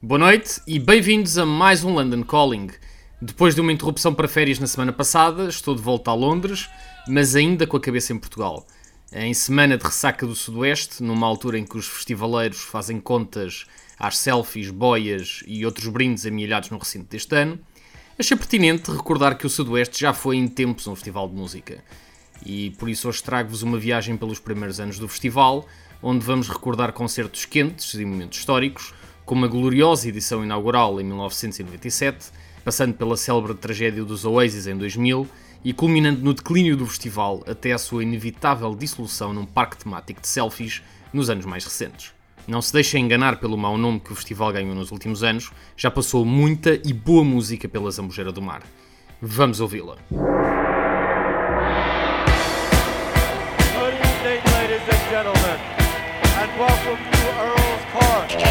Boa noite e bem-vindos a mais um London Calling. Depois de uma interrupção para férias na semana passada, estou de volta a Londres, mas ainda com a cabeça em Portugal. Em semana de ressaca do Sudoeste, numa altura em que os festivaleiros fazem contas às selfies, boias e outros brindes amealhados no recinto deste ano, achei pertinente recordar que o Sudoeste já foi em tempos um festival de música. E por isso hoje trago-vos uma viagem pelos primeiros anos do festival, onde vamos recordar concertos quentes e momentos históricos, como a gloriosa edição inaugural em 1997, passando pela célebre tragédia dos Oasis em 2000 e culminando no declínio do festival até a sua inevitável dissolução num parque temático de selfies nos anos mais recentes. Não se deixem enganar pelo mau nome que o festival ganhou nos últimos anos, já passou muita e boa música pela Zambujeira do Mar. Vamos ouvi-la. Welcome to Earl's Park.